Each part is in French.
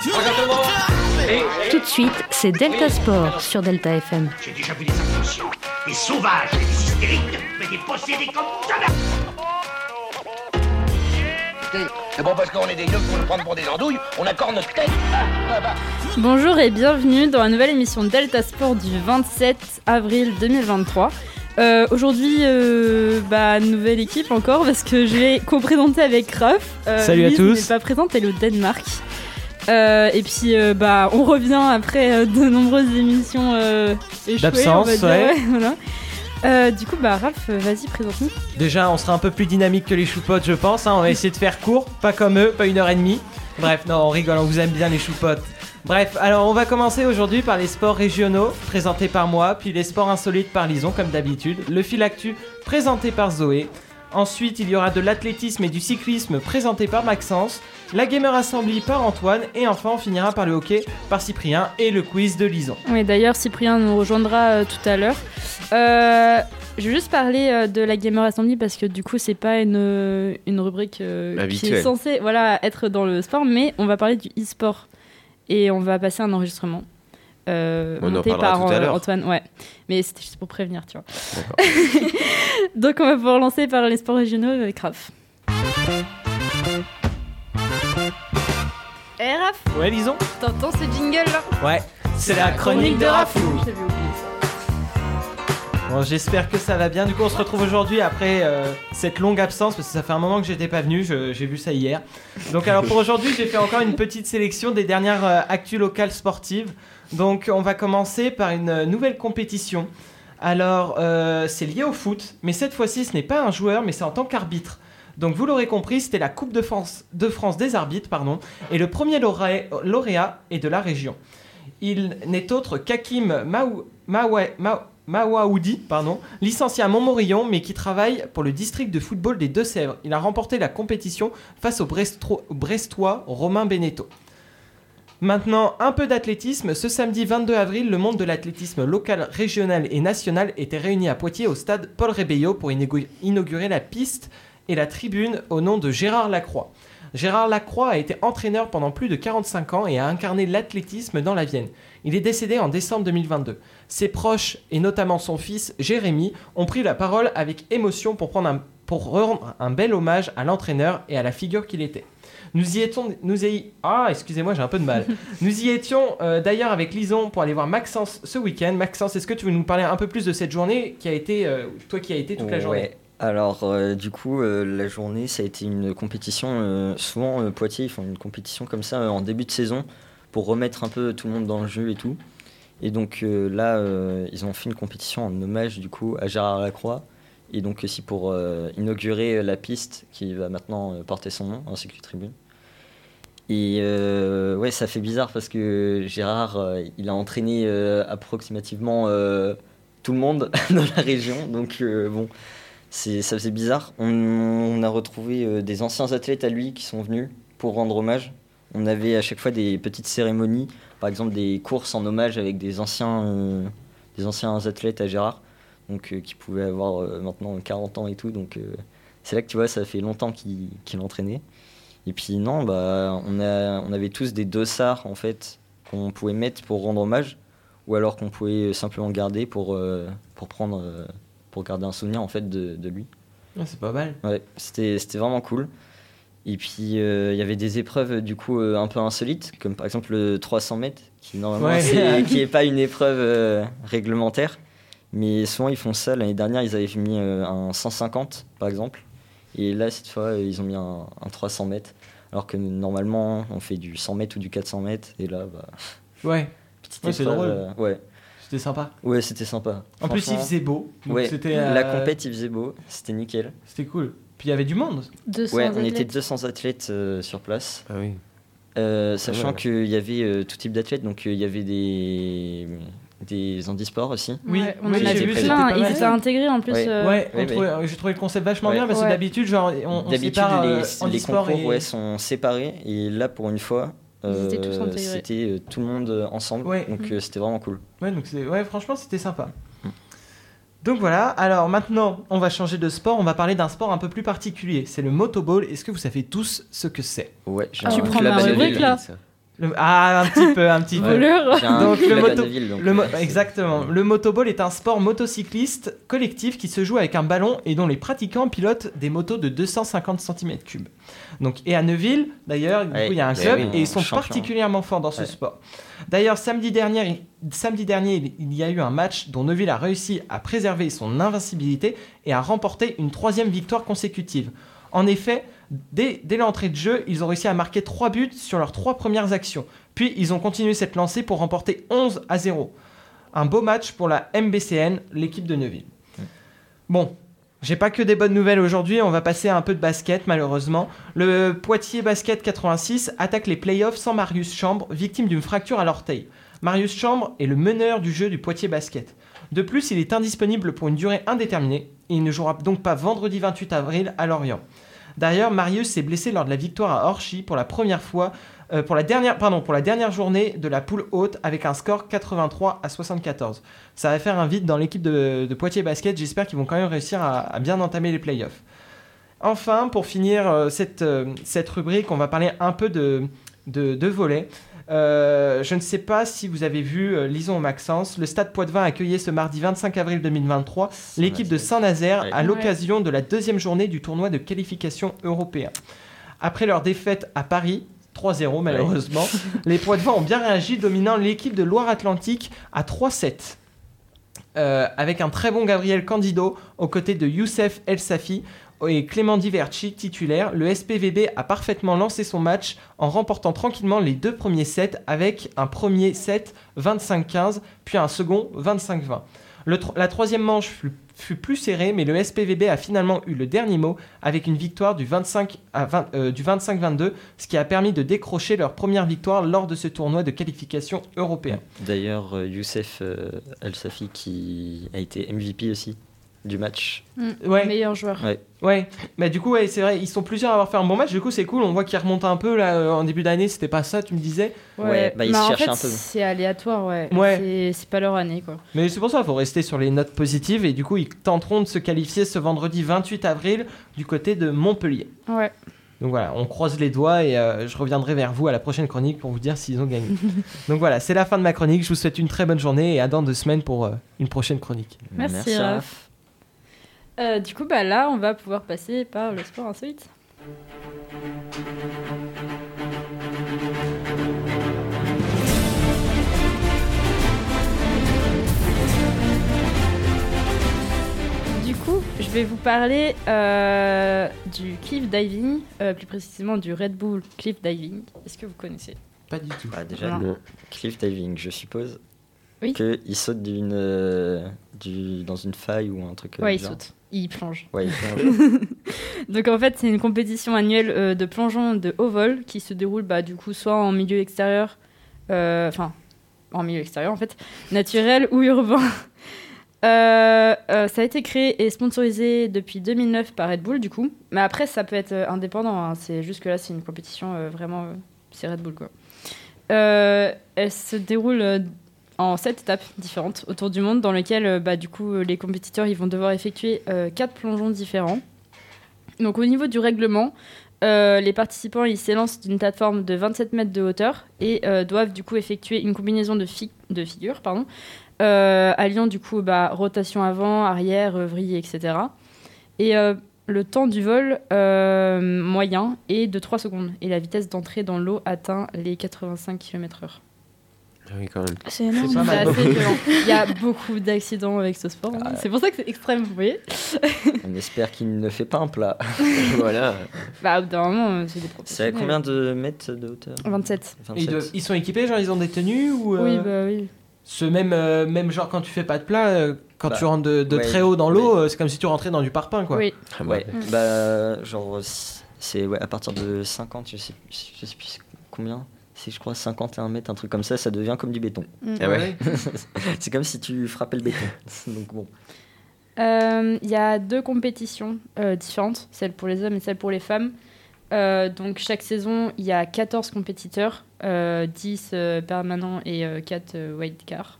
Tout de suite, c'est Delta Sport sur Delta FM. J'ai déjà vu des inconscients, des sauvages, des hystériques, mais des possédés comme jamais C'est bon parce qu'on est des gueux pour nous prendre pour des andouilles, on accorde notre tête. Bonjour et bienvenue dans la nouvelle émission Delta Sport du 27 avril 2023. Euh, Aujourd'hui, euh, bah, nouvelle équipe encore parce que je vais co-présenter avec Ruff. Euh, Salut à tous. n'est pas présente, elle est au Danemark. Euh, et puis, euh, bah, on revient après euh, de nombreuses émissions échouées, D'absence, ouais. voilà. Du coup, bah, Raph, vas-y, présente-nous. Déjà, on sera un peu plus dynamique que les choupotes, je pense. hein. On va essayer de faire court, pas comme eux, pas une heure et demie. Bref, non, on rigole, on vous aime bien les choupotes. Bref, alors on va commencer aujourd'hui par les sports régionaux, présentés par moi, puis les sports insolites par Lison, comme d'habitude. Le fil actu, présenté par Zoé. Ensuite, il y aura de l'athlétisme et du cyclisme, présenté par Maxence. La Gamer Assembly par Antoine. Et enfin, on finira par le hockey par Cyprien et le quiz de Lison. Oui, d'ailleurs, Cyprien nous rejoindra euh, tout à l'heure. Euh, je vais juste parler euh, de la Gamer Assembly parce que du coup, c'est pas une, une rubrique euh, qui est Habituelle. censée voilà, être dans le sport, mais on va parler du e-sport et on va passer un enregistrement. Euh, On en monté par tout à euh. Antoine, ouais. Mais c'était juste pour prévenir, tu vois. Donc, on va pouvoir lancer par les sports régionaux avec Raph. Eh Raph, Ouais, Lison t'entends ce jingle là Ouais, c'est la chronique de Rafou. J'espère que ça va bien. Du coup, on se retrouve aujourd'hui après euh, cette longue absence parce que ça fait un moment que j'étais pas venu. J'ai vu ça hier. Donc, alors pour aujourd'hui, j'ai fait encore une petite sélection des dernières euh, actus locales sportives. Donc, on va commencer par une euh, nouvelle compétition. Alors, euh, c'est lié au foot, mais cette fois-ci, ce n'est pas un joueur, mais c'est en tant qu'arbitre. Donc, vous l'aurez compris, c'était la Coupe de France, de France des arbitres, pardon, et le premier lauré- lauréat est de la région. Il n'est autre qu'Hakim Maou- Mawa- Ma- Mawaoudi, pardon, licencié à Montmorillon, mais qui travaille pour le district de football des Deux-Sèvres. Il a remporté la compétition face au Brestois Romain Beneteau. Maintenant, un peu d'athlétisme. Ce samedi 22 avril, le monde de l'athlétisme local, régional et national était réuni à Poitiers au stade Paul Rébello pour inaugurer la piste et la tribune au nom de Gérard Lacroix. Gérard Lacroix a été entraîneur pendant plus de 45 ans et a incarné l'athlétisme dans la Vienne. Il est décédé en décembre 2022. Ses proches, et notamment son fils Jérémy, ont pris la parole avec émotion pour, prendre un- pour rendre un bel hommage à l'entraîneur et à la figure qu'il était. Nous y étions, nous y, ah, excusez-moi, j'ai un peu de mal. nous y étions euh, d'ailleurs avec Lison pour aller voir Maxence ce week-end. Maxence, est-ce que tu veux nous parler un peu plus de cette journée qui a été, euh, toi qui as été toute la journée? Ouais. Alors, euh, du coup, euh, la journée, ça a été une compétition. euh, souvent, euh, Poitiers, ils font une compétition comme ça euh, en début de saison pour remettre un peu tout le monde dans le jeu et tout. Et donc euh, là, euh, ils ont fait une compétition en hommage du coup à Gérard Lacroix. Et donc aussi pour euh, inaugurer la piste qui va maintenant porter son nom, ainsi que les tribunes. Et ouais, ça fait bizarre parce que Gérard, il a entraîné approximativement tout le monde dans la région. Donc bon, ça faisait bizarre. On, a retrouvé des anciens athlètes à lui qui sont venus pour rendre hommage. On avait à chaque fois des petites cérémonies, par exemple des courses en hommage avec des anciens, euh, des anciens athlètes à Gérard, donc euh, qui pouvaient avoir euh, maintenant 40 ans et tout. Donc c'est là que tu vois, ça fait longtemps qu'il, qu'il entraînait. Et puis non, bah, on, a, on avait tous des dossards en fait qu'on pouvait mettre pour rendre hommage, ou alors qu'on pouvait simplement garder pour, pour prendre, pour garder un souvenir en fait de, de lui. Ah, C'est pas mal. Ouais, c'était c'était vraiment cool. Et puis euh, il y avait des épreuves du coup euh, un peu insolites, comme par exemple le 300 mètres, qui normalement Ouais. c'est- qui est pas une épreuve euh, réglementaire, mais souvent ils font ça. L'année dernière ils avaient mis un 150 par exemple, et là cette fois ils ont mis un, un 300 mètres, alors que normalement on fait du 100 mètres ou du 400 mètres, et là bah, Ouais, petite Ouais, épreuve, ouais, c'était sympa. ouais c'était sympa. En plus, il faisait beau. donc ouais, la compète il faisait beau, c'était nickel. C'était cool. Puis il y avait du monde. 200 Ouais, on était athlètes. 200 athlètes euh, sur place. Ah oui. Euh, sachant ouais. qu'il y avait euh, tout type d'athlètes, donc euh, il y avait des, des handisports aussi. Oui, Ouais, on oui, en a vu plein. Ils étaient intégrés en plus. Ouais. euh, Ouais, trouvait- j'ai trouvé le concept vachement Ouais. bien parce que Ouais. d'habitude, genre, on, on D'habitude, sépare les, euh, les concours et... ouais, sont séparés, et là, pour une fois, euh, c'était euh, tout le monde ensemble, Ouais. donc euh, c'était vraiment cool. Ouais, donc c'est... ouais, franchement, c'était sympa. Donc voilà, alors maintenant, on va changer de sport, on va parler d'un sport un peu plus particulier, c'est le motoball. Est-ce que vous savez tous ce que c'est? Ouais, j'ai Ah, un- tu prends la ma rubrique, de là. Le- Ah, un petit peu, un petit peu. Un Donc, le moto- Neuville, donc, Le mo- euh, c'est- exactement. Le motoball est un sport motocycliste collectif qui se joue avec un ballon et dont les pratiquants pilotent des motos de 250 cm3. Donc, et à Neuville, d'ailleurs, Ouais, il y a un mais club oui, et ils sont champion. particulièrement forts dans ce Ouais. sport. D'ailleurs, samedi dernier, samedi dernier, il y a eu un match dont Neuville a réussi à préserver son invincibilité et à remporter une troisième victoire consécutive. En effet, dès, dès l'entrée de jeu, ils ont réussi à marquer 3 buts sur leurs trois premières actions. Puis ils ont continué cette lancée pour remporter 11 à 0. Un beau match pour la MBCN, l'équipe de Neuville. Bon, j'ai pas que des bonnes nouvelles aujourd'hui, on va passer à un peu de basket malheureusement. Le Poitiers Basket 86 attaque les playoffs sans Marius Chambre, victime d'une fracture à l'orteil. Marius Chambre est le meneur du jeu du Poitiers Basket. De plus, il est indisponible pour une durée indéterminée et il ne jouera donc pas vendredi 28 avril à Lorient. D'ailleurs, Marius s'est blessé lors de la victoire à Orchy pour la première fois, euh, pour, la dernière, journée de la poule haute avec un score 83 à 74. Ça va faire un vide dans l'équipe de, Poitiers Basket. J'espère qu'ils vont quand même réussir à, bien entamer les playoffs. Enfin, pour finir euh, cette, euh, cette rubrique, on va parler un peu de, de, de volets. Euh, je ne sais pas si vous avez vu euh, Lison au Maxence. Le Stade Poitvin a accueilli ce mardi 25 avril 2023 l'équipe de Saint-Nazaire Ouais. à l'occasion de la deuxième journée du tournoi de qualification européen. Après leur défaite à Paris, 3-0 malheureusement, les Poitvins ont bien réagi, dominant l'équipe de Loire-Atlantique à 3-7. Euh, avec un très bon Gabriel Candido aux côtés de Youssef El Safi et Clément Diverci titulaire, le SPVB a parfaitement lancé son match en remportant tranquillement les deux premiers sets avec un premier set 25-15 puis un second 25-20. Le tro- la troisième manche fut, plus serrée, mais le SPVB a finalement eu le dernier mot avec une victoire du 25 à 20 euh, 25-22, ce qui a permis de décrocher leur première victoire lors de ce tournoi de qualification européen. D'ailleurs, euh, Youssef euh, El Safi qui a été MVP aussi du match. Ouais. Meilleur joueur. Ouais. Ouais, mais du coup, ouais, c'est vrai, ils sont plusieurs à avoir fait un bon match. Du coup, c'est cool. On voit qu'ils remontent un peu là euh, en début d'année. C'était pas ça, tu me disais. Ouais, bah, ils Mais se en cherchaient fait, un peu. C'est aléatoire, ouais. Ouais. C'est- C'est pas leur année, quoi. Mais c'est pour ça qu'il faut rester sur les notes positives. Et du coup, ils tenteront de se qualifier ce vendredi 28 avril du côté de Montpellier. Ouais. Donc voilà, on croise les doigts et euh, je reviendrai vers vous à la prochaine chronique pour vous dire s'ils ont gagné. Donc voilà, c'est la fin de ma chronique. Je vous souhaite une très bonne journée et à dans deux semaines pour euh, une prochaine chronique. Merci, Raph. Euh, du coup, bah là, on va pouvoir passer par le sport insolite. Du coup, je vais vous parler euh, du cliff diving, euh, plus précisément du Red Bull cliff diving. Est-ce que vous connaissez? Pas du tout. Bah, déjà, Non. le cliff diving, je suppose Oui. qu'il saute d'une, euh, du, dans une faille ou un truc. Ouais, il genre. saute, il plonge. Ouais, il plonge. Donc en fait, c'est une compétition annuelle euh, de plongeon de haut vol qui se déroule bah, du coup soit en milieu extérieur, euh, enfin en milieu extérieur en fait, naturel ou urbain. Euh, ça a été créé et sponsorisé depuis 2009 par Red Bull du coup, mais après ça peut être indépendant. hein. C'est jusque là c'est une compétition vraiment c'est Red Bull quoi. Elle se déroule en sept étapes différentes autour du monde dans lesquelles euh, bah, du coup euh, les compétiteurs ils vont devoir effectuer euh, quatre plongeons différents. Donc au niveau du règlement, les participants ils s'élancent d'une plateforme de 27 mètres de hauteur et doivent du coup effectuer une combinaison de, fi- de figures, pardon, alliant du coup bah, rotation avant, arrière, vrille, etc. Et le temps du vol moyen est de 3 secondes et la vitesse d'entrée dans l'eau atteint les 85 km/h. Ah oui, quand même. C'est énorme. pas C'est mal. assez violent. Il y a beaucoup d'accidents avec ce sport. hein. C'est pour ça que c'est extrême, vous voyez. On espère qu'il ne fait pas un plat. voilà. Bah, au bout d'un moment, c'est des C'est combien de mètres de hauteur 27. Et 27. Ils, doivent- ils sont équipés, genre ils ont des tenues ou euh, Oui, bah oui. ce même, euh, même genre quand tu fais pas de plat, euh, quand Bah, tu rentres de, de ouais, très haut dans l'eau, euh, c'est comme si tu rentrais dans du parpaing quoi. Oui. Ah bah, Ouais, bah, genre, c'est ouais, à partir de 50, je sais, je sais plus combien. C'est, je crois, 51 mètres, un truc comme ça, ça devient comme du béton. Mm. Ah ouais. c'est comme si tu frappais le béton. Donc bon. Euh, Il y a deux compétitions euh, différentes, celle pour les hommes et celle pour les femmes. Euh, donc chaque saison, il y a 14 compétiteurs, euh, 10 euh, permanents et euh, 4 euh, wildcards.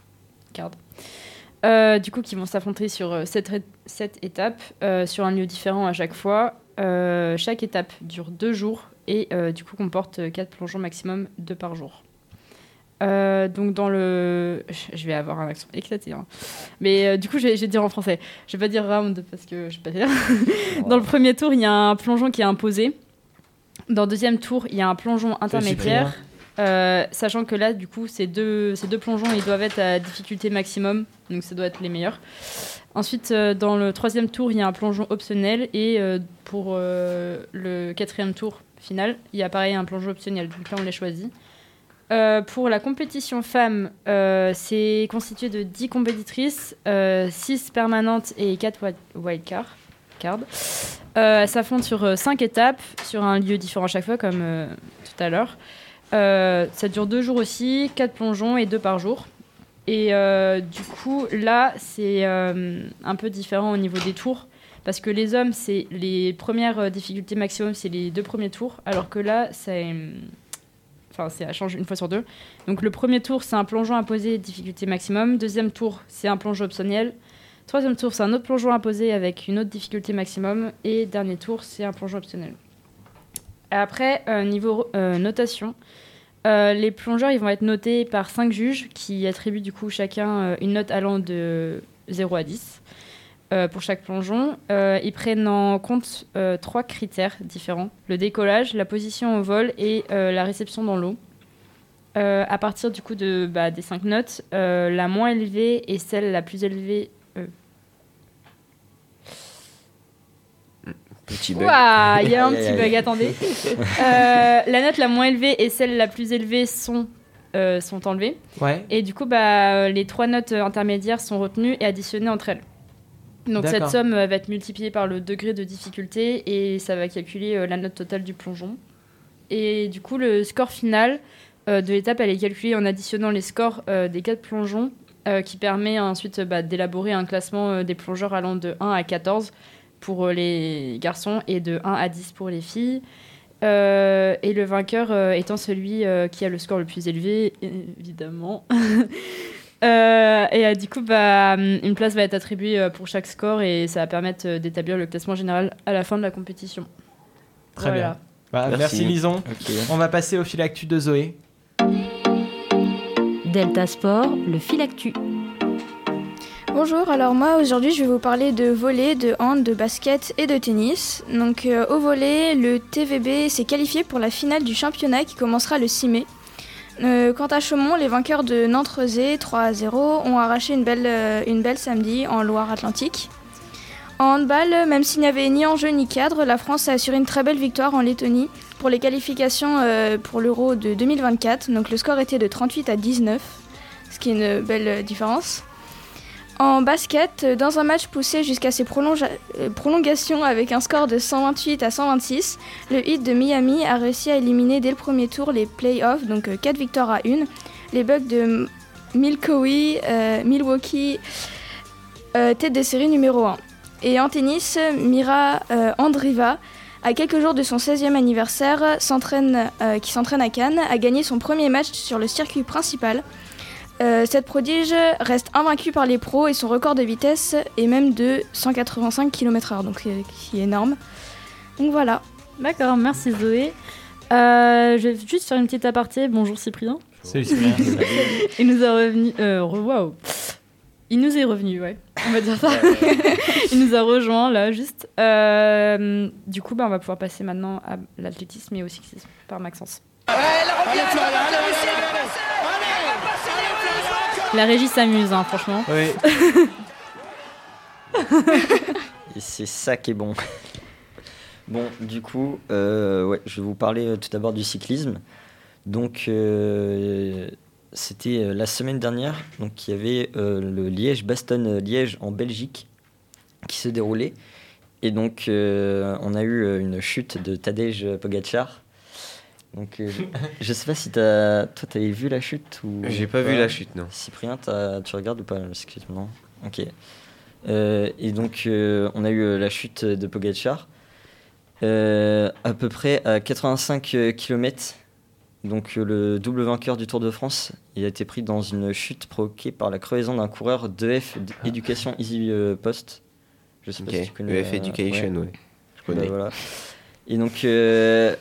Card. Euh, du coup, qui vont s'affronter sur 7, étapes, euh, sur un lieu différent à chaque fois. Euh, chaque étape dure deux jours et euh, du coup comporte 4 plongeons maximum, 2 par jour. Euh, donc dans le, je- vais avoir un accent éclaté, hein. mais euh, du coup je vais, je vais dire en français. Je vais pas dire round parce que je sais pas dire. dans le premier tour, il y a un plongeon qui est imposé. Dans le deuxième tour, il y a un plongeon intermédiaire. Euh, sachant que là, du coup, ces deux, ces deux plongeons, ils doivent être à difficulté maximum, donc ça doit être les meilleurs. Ensuite, euh, dans le troisième tour, il y a un plongeon optionnel, et euh, pour euh, le quatrième tour il y a pareil un plongeon optionnel, donc là on les choisit. Euh, pour la compétition femmes, euh, c'est constitué de 10 compétitrices, 6 permanentes et 4 wildcards. Card. Euh, elles s'affrontent sur 5 étapes, sur un lieu différent à chaque fois, comme euh, tout à l'heure. Euh, ça dure deux jours aussi, quatre plongeons et deux par jour. Et euh, du coup, là, c'est euh, un peu différent au niveau des tours. Parce que les hommes, c'est les premières euh, difficultés maximum, c'est les deux premiers tours. Alors que là, c'est. Enfin, ça change une fois sur deux. Donc, le premier tour, c'est un plongeon imposé, difficulté maximum. Deuxième tour, c'est un plongeon optionnel. Troisième tour, c'est un autre plongeon imposé avec une autre difficulté maximum. Et dernier tour, c'est un plongeon optionnel. Après, euh, niveau euh, notation, les plongeurs ils vont être notés par 5 juges qui attribuent du coup chacun une note allant de 0 à 10 euh, pour chaque plongeon. Euh, ils prennent en compte euh, trois critères différents le décollage, la position au vol et euh, la réception dans l'eau. Euh, à partir du coup de, bah, des 5 notes, euh, la moins élevée est celle la plus élevée. euh, Petit bug. Ouah, il y a un petit bug, attendez. Euh, la note la moins élevée et celle la plus élevée sont, euh, sont enlevées. Ouais. Et du coup, bah, les trois notes intermédiaires sont retenues et additionnées entre elles. Donc cette somme euh, va être multipliée par le degré de difficulté et ça va calculer euh, la note totale du plongeon. Et du coup, le score final euh, de l'étape, elle est calculée en additionnant les scores des quatre plongeons, qui permet ensuite bah, d'élaborer un classement des plongeurs allant de 1 à 14 pour les garçons et de 1 à 10 pour les filles. Euh, et le vainqueur euh, étant celui euh, qui a le score le plus élevé, évidemment. Euh, et euh, du coup, bah, une place va être attribuée euh, pour chaque score et ça va permettre d'établir le classement général à la fin de la compétition. Très Voilà. bien. Bah, merci. Merci. Lison. On va passer au fil actu de Zoé. Delta Sport, le fil actu. Bonjour, alors moi aujourd'hui je vais vous parler de volley, de hand, de basket et de tennis. Donc euh, au volley, le TVB s'est qualifié pour la finale du championnat qui commencera le 6 mai. Euh, quant à Chaumont, les vainqueurs de Nantes-Rezé 3 à 0 ont arraché une belle, euh, une belle samedi en Loire-Atlantique. En handball, même s'il n'y avait ni enjeu ni cadre, la France a assuré une très belle victoire en Lettonie pour les qualifications euh, pour l'Euro de 2024. Donc le score était de 38 à 19, ce qui est une belle différence. En basket, euh, dans un match poussé jusqu'à ses euh, prolongations avec un score de 128 à 126, le Heat de Miami a réussi à éliminer dès le premier tour les playoffs, donc 4 victoires à 1. Les Bucks de Milwaukee, euh, Milwaukee euh, tête de série numéro 1. Et en tennis, Mira euh, Andriva, à quelques jours de son 16e anniversaire, euh, qui s'entraîne à Cannes, a gagné son premier match sur le circuit principal. Euh, cette prodige reste invaincue par les pros et son record de vitesse est même de 185 km/h, donc euh, qui est énorme. Donc voilà. D'accord, merci Zoé. Euh, je vais juste faire une petite aparté. Bonjour Cyprien. Salut Cyprien. Il nous a revenu. Euh, re- waouh. Il nous est revenu, ouais. On va dire ça. Il nous a rejoint là, juste. Euh, du coup, bah, on va pouvoir passer maintenant à l'athlétisme et au cyclisme par Maxence. La régie s'amuse, hein, franchement. Oui. Et c'est ça qui est bon. Bon, du coup, euh, ouais, je vais vous parler euh, tout d'abord du cyclisme. Donc, euh, c'était la semaine dernière, donc il y avait euh, le Liège-Bastogne-Liège en Belgique qui se déroulait. Et donc, euh, on a eu une chute de Tadej Pogacar. Donc, euh, je sais pas si t'as, toi, t'avais vu la chute ou J'ai pas vu la chute, non. Cyprien, t'as- tu regardes ou pas Excuse-moi. Non Ok. Euh, et donc, euh, on a eu euh, la chute de Pogacar. Euh, à peu près à 85 km. Donc, le double vainqueur du Tour de France, il a été pris dans une chute provoquée par la crevaison d'un coureur d'EF Éducation Easy euh, Post. Je sais Ok. pas si tu connais. EF euh, Education, ouais. ouais. Je Bah, connais. voilà. Et donc, euh,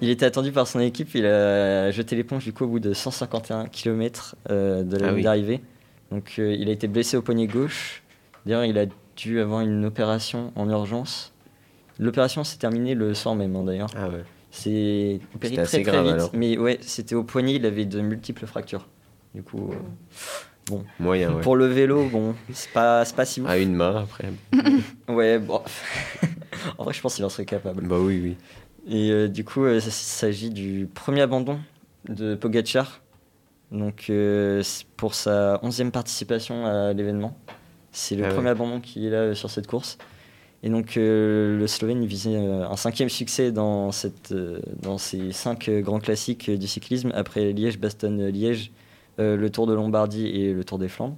il était attendu par son équipe. Il a jeté l'éponge du coup au bout de 151 km de la Ah ligne oui. d'arrivée. Donc euh, il a été blessé au poignet gauche. D'ailleurs, il a dû avoir une opération en urgence. L'opération s'est terminée le soir même, hein, d'ailleurs. Ah ouais. C'est opéré très assez très grave, vite. alors. Mais ouais, c'était au poignet, il avait de multiples fractures. Du coup, euh, Moyen, ouais. pour le vélo, bon, c'est pas, pas si ouf. À une main après. Ouais, bon. en vrai, je pense qu'il en serait capable. Bah oui, oui. Et euh, du coup, euh, ça- il s'agit du premier abandon de Pogacar. Donc, euh, pour sa 11e participation à l'événement. C'est le Ah ouais. premier abandon qu'il a euh, sur cette course. Et donc, euh, le Slovène visait euh, un cinquième succès dans, cette, euh, dans ces cinq euh, grands classiques euh, du cyclisme, après Liège, Bastogne, Liège, euh, le Tour de Lombardie et le Tour des Flandres.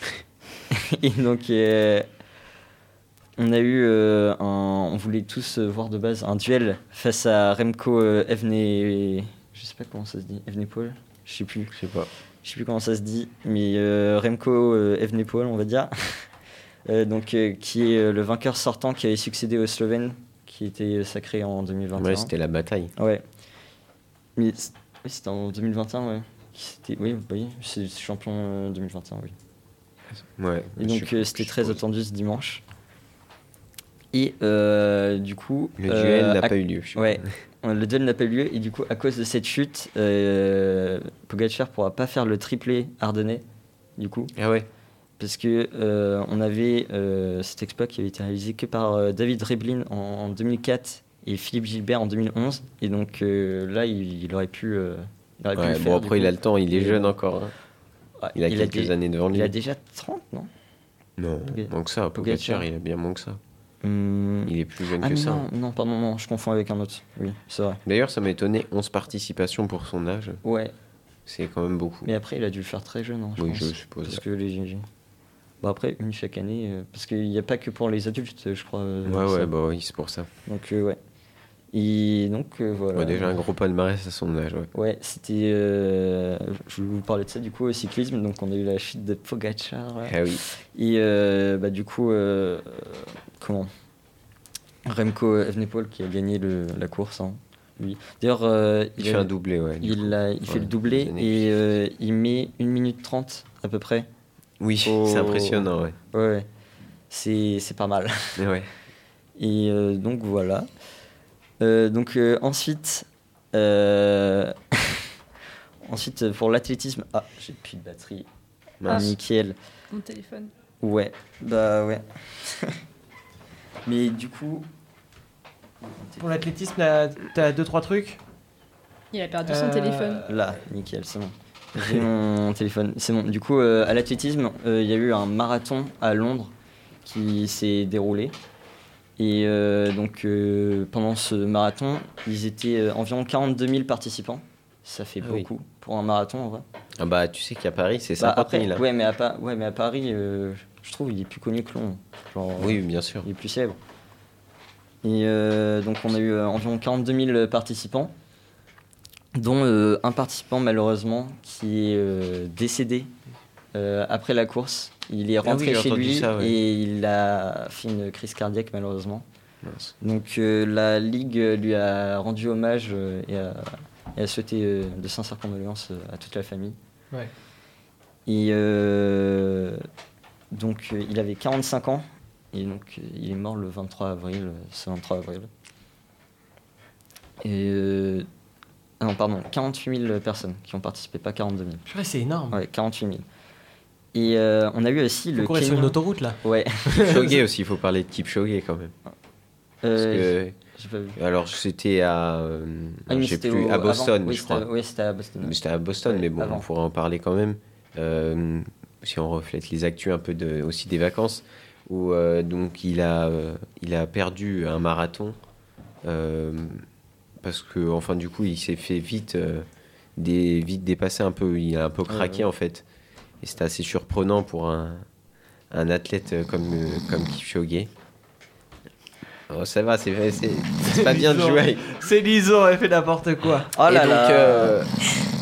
et donc, euh, on a eu un, on voulait tous euh, voir de base un duel face à Remco euh, Evne, je sais pas comment ça se dit, Evenepoel, je sais plus, Je sais pas. je sais plus comment ça se dit, mais euh, Remco euh, Evenepoel, on va dire, Euh, donc euh, qui est euh, le vainqueur sortant qui avait succédé au Slovène, qui était sacré en 2021. Ouais, c'était la bataille. Ouais. Mais c'était en 2021, ouais. C'était, oui, oui, c'est champion euh, 2021, oui. Ouais. Et donc euh, c'était très attendu ce dimanche. Et euh, du coup. Le euh, duel n'a pas eu lieu. Ouais, le duel n'a pas eu lieu et du coup, à cause de cette chute, euh, Pogacar pourra pas faire le triplé ardennais. Du coup, Ah ouais. parce que euh, on avait cet exploit qui avait été réalisé que par David Reblin en, en 2004 et Philippe Gilbert en 2011. Et donc là, il, il aurait pu. il aurait pu Ouais, le bon, faire, après, il coup. a le temps, il est jeune encore. hein. Il a quelques années devant lui. Il a déjà 30, non? Non, que ça. Pogacar. Pogacar, il a bien moins que ça. Hum, Il est plus jeune Ah que ça. non, non, pardon, non, je confonds avec un autre. Oui, c'est vrai. D'ailleurs, ça m'a étonné, 11 participations pour son âge. Ouais, C'est quand même beaucoup. mais après, il a dû le faire très jeune, hein, je oui, pense. je suppose. Parce que les. Bon, après, une chaque année. euh, parce qu'il n'y a pas que pour les adultes, je crois. euh, Ouais, ça. ouais, bah oui, c'est pour ça. Donc, euh, ouais. Et donc, euh, voilà. Ouais, déjà un gros palmarès à son âge, ouais. Ouais, c'était. euh, je voulais vous parler de ça du coup au cyclisme. Donc, on a eu la chute de Pogacar. là. Ah oui. Et euh, bah, du coup, euh, comment? Remco Evenepoel qui a gagné le, la course. hein, lui. D'ailleurs, euh, Il a- fait un doublé, ouais. il, a- il fait Ouais, le doublé et euh, il met 1 minute 30 à peu près. Oui, Oh. c'est impressionnant, ouais. Ouais. C'est pas mal. Et donc voilà. Euh, donc euh, ensuite, euh, ensuite pour l'athlétisme, ah j'ai plus de batterie. Mince. Nickel. Mon téléphone. Ouais, bah ouais. Mais du coup, Pour l'athlétisme, t'as deux trois trucs? Il a perdu son Euh, téléphone. là, nickel, c'est bon. J'ai mon téléphone, c'est bon. Du coup, euh, à l'athlétisme, euh, il y a eu un marathon à Londres qui s'est déroulé. Et euh, donc, euh, pendant ce marathon, ils étaient euh, environ 42 000 participants. Ça fait Ah oui. beaucoup pour un marathon en vrai. Ah bah, tu sais qu'à Paris, c'est Bah, 50 après, 000. hein. ouais, mais à, Pa- ouais, mais à Paris, je trouve il est plus connu que Londres. Genre, Oui, bien sûr. il est plus célèbre. Et euh, donc on a eu euh, environ 42 000 participants, dont euh, un participant malheureusement qui est décédé euh, après la course. Il est Ah oui, rentré chez lui ça, ouais. et il a fait une crise cardiaque malheureusement. Donc euh, la Ligue lui a rendu hommage euh, et, a, et a souhaité euh, de sincères condoléances euh, à toute la famille. Ouais. Et euh, donc euh, il avait 45 ans et donc euh, il est mort le 23 avril, euh, ce 23 avril. Et euh, ah non pardon, 48 000 personnes qui ont participé, pas 42 000. Purée, c'est énorme. Ouais, 48 000. Et euh, on a eu aussi le courir sur une Kenya. autoroute là. Ouais. Kipchoge aussi, il faut parler de Kipchoge quand même. Parce Euh, que- j'ai pas vu. Alors, c'était à. euh, Ah, mais je sais c'était plus, au- à avant. Boston, Oui, je c'était- crois. Oui, c'était à Boston. Mais C'était à Boston, Ouais, mais bon, avant. on pourra en parler quand même. Euh, si on reflète les actus un peu de, aussi des vacances, où euh, donc il a, euh, il a perdu un marathon euh, parce que, enfin, du coup, il s'est fait vite, euh, des, vite dépasser un peu. Il a un peu craqué ouais. en fait. Et c'était assez surprenant pour un, un athlète comme, euh, comme Kipchoge. Oh, ça va, c'est pas bien de jouer. C'est Lison, elle fait n'importe quoi. Oh et là donc, là euh,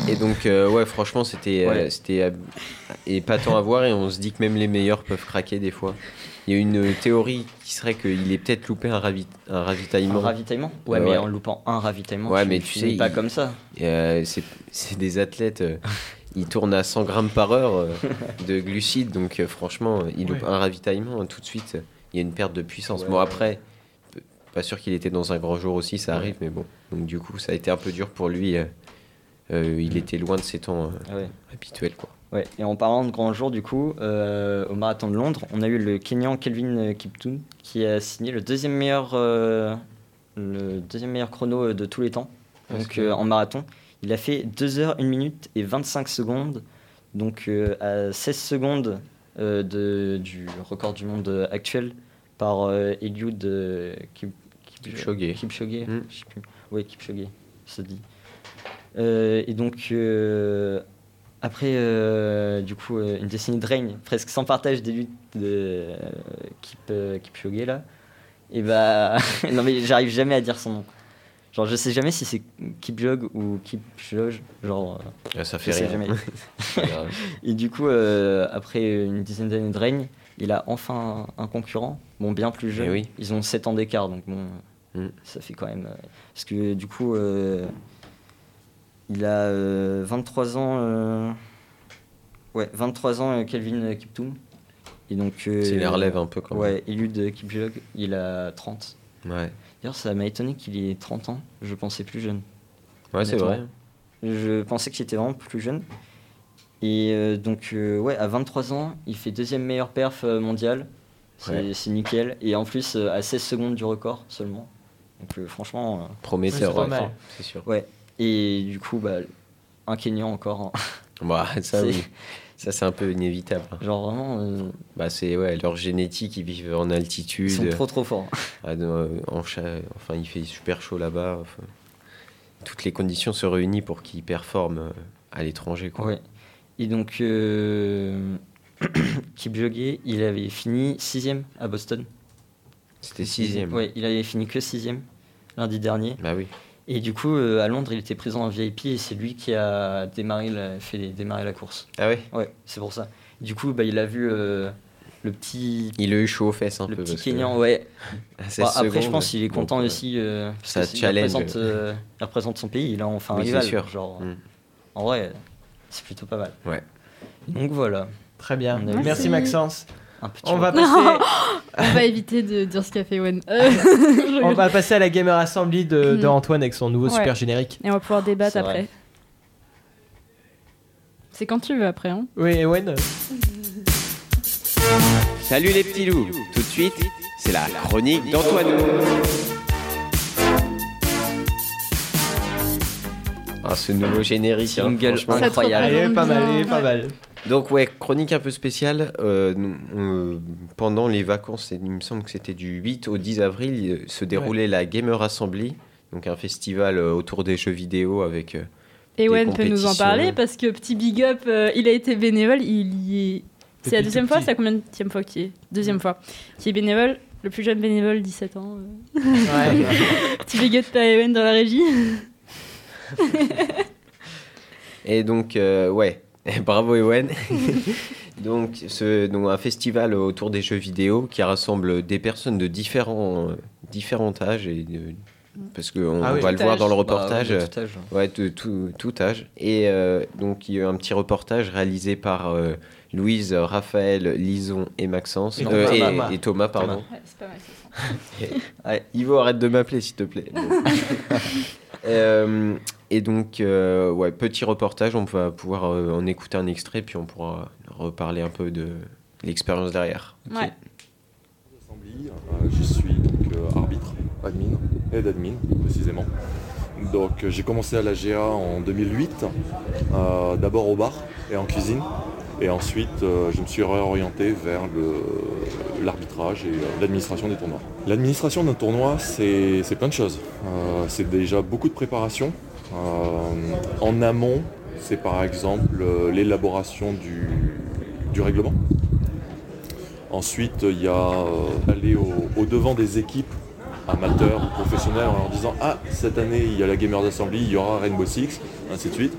Et donc, euh, ouais, franchement, c'était euh, Ouais. c'était euh, épatant à voir et on se dit que même les meilleurs peuvent craquer des fois. Il y a une théorie qui serait qu'il ait peut-être loupé un, ravi- un Un ravitaillement? ravitaillement Ouais, Ouais, mais ouais. en loupant un ravitaillement, Ouais, tu mais tu sais, pas il- comme ça. Euh, c'est des athlètes, ils tournent à 100 grammes par heure euh, de glucides, donc euh, franchement, il loupe Ouais. un ravitaillement, hein, tout de suite, il y a une perte de puissance. Ouais, bon, après, pas sûr qu'il était dans un grand jour aussi, ça arrive, mais bon. Donc du coup, ça a été un peu dur pour lui. euh, il était loin de ses temps euh, Ouais. habituels, quoi. Ouais, et en parlant de grand jour, du coup, euh, au marathon de Londres, on a eu le Kenyan Kelvin Kiptoum qui a signé le deuxième meilleur, le deuxième meilleur chrono de tous les temps. Parce Donc que- en marathon, il a fait 2 heures, 1 minute et 25 secondes, donc euh, à 16 secondes euh, de, du record du monde actuel par euh, Eliud euh, Kip- Kip- Kipchoge. Kipchoge, Mm. je sais plus. Ouais, Kipchoge, ça dit. Euh, et donc, euh, après, euh, du coup, euh, une décennie de règne, presque sans partage des luttes de euh, Kip, euh, Kipchoge, là. Et bah, non mais j'arrive jamais à dire son nom. Genre, je sais jamais si c'est Kipjog ou Kipchoge, genre... euh, Ah, ça fait je sais rien. jamais. Et du coup, euh, après une dizaine d'années de règne, il a enfin un concurrent, bon, bien plus jeune. Eh oui. Ils ont 7 ans d'écart, donc bon, Mm. ça fait quand même. euh, parce que du coup, euh, il a euh, 23 ans. ouais, 23 ans, Kelvin Kiptoum. Et donc. C'est les relèves un peu quand même. Ouais, Eliud Kipchoge, il a 30. Ouais, D'ailleurs, ça m'a étonné qu'il ait 30 ans. Je pensais plus jeune. ouais c'est vrai. Je pensais qu'il était vraiment plus jeune. Et euh, donc, euh, ouais, à 23 ans, il fait deuxième meilleur perf euh, mondial. C'est Ouais. nickel. Et en plus, euh, à 16 secondes du record seulement. Donc, euh, franchement, euh, Prometteur, Ouais, c'est sûr. ouais. Et du coup, bah, un Kenyan encore. hein. Bah, ça, oui. Ça, c'est un peu inévitable. hein. Genre vraiment, euh, Bah, c'est ouais, leur génétique, ils vivent en altitude. ils sont trop trop forts. Ah, non, euh, en cha- enfin, il fait super chaud là-bas. enfin. toutes les conditions se réunissent pour qu'ils performent euh, à l'étranger. quoi. Ouais. Et donc, euh, Kipchoge, il avait fini sixième à Boston. C'était sixième. Ouais, il avait fini que sixième lundi dernier. Bah oui. Et du coup, euh, à Londres, il était présent en VIP et c'est lui qui a démarré la, fait démarrer la course. Ah ouais? Ouais, c'est pour ça. Du coup, bah, il a vu euh, le petit, Il a eu chaud aux fesses un le peu. petit parce que Kenyan. Ouais. à 16 Bah, après, je secondes, pense qu'il est content aussi. euh, parce ça que challenge. représente, euh, il représente son pays, il a enfin un Oui, c'est rival. sûr. Genre, Mm. En vrai, c'est plutôt pas mal. Ouais. Donc voilà, Très bien. Merci. Maxence. Un petit On va passer, On va éviter de dire ce qu'a fait Wen. Euh, on va passer à la Gamer Assembly de, de Mhm. Antoine avec son nouveau Ouais. super générique. Et on va pouvoir débattre vrai. après. C'est quand tu veux après. Hein. Oui, Ewen Salut les petits loups Tout de suite, c'est la chronique d'Antoine. Ah, ce nouveau générique, hein. Ça incroyable. Est pas mal, pas ouais. mal. Donc ouais, chronique un peu spéciale. euh, euh, pendant les vacances, il me semble que c'était du 8 au 10 avril, euh, se déroulait la Gamer Assembly, donc un festival euh, autour des jeux vidéo avec... euh, Et Des Wen peut nous en parler parce que petit big up, euh, il a été bénévole. Il y est. C'est la deuxième fois, c'est la combien de fois qu'il est Deuxième fois. Qui est bénévole, le plus jeune bénévole, 17 ans. euh. Ouais. Petit big up à Ewen dans la régie. Et donc, euh, ouais, bravo Ewen. donc, ce, donc, un festival autour des jeux vidéo qui rassemble des personnes de différents, euh, différents âges. Et de- parce qu'on Ah oui. va le Tout voir âge. dans le Bah, reportage. de tout âge. Ouais, de tout, tout âge. Et euh, donc, il y a eu un petit reportage réalisé par euh, Louise, Raphaël, Lison et Maxence. Et Euh, Thomas. et, et Thomas, pardon. Ouais, c'est pas mal, ça. Ivo, arrête de m'appeler, s'il te plaît. Et donc, euh, ouais, petit reportage, on va pouvoir euh, en écouter un extrait, puis on pourra reparler un peu de l'expérience derrière. Ouais. Euh, je suis donc, euh, arbitre, admin, aide admin précisément. Donc euh, j'ai commencé à la GA en 2008, euh, d'abord au bar et en cuisine. Et ensuite euh, je me suis réorienté vers le- l'arbitrage et euh, l'administration des tournois. L'administration d'un tournoi c'est c'est plein de choses. Euh, c'est déjà beaucoup de préparation. Euh, en amont, c'est par exemple euh, l'élaboration du, règlement. Ensuite, il y a euh, aller au, devant des équipes amateurs ou professionnels en leur disant Ah, cette année, il y a la Gamers Assembly, il y aura Rainbow Six, ainsi de suite.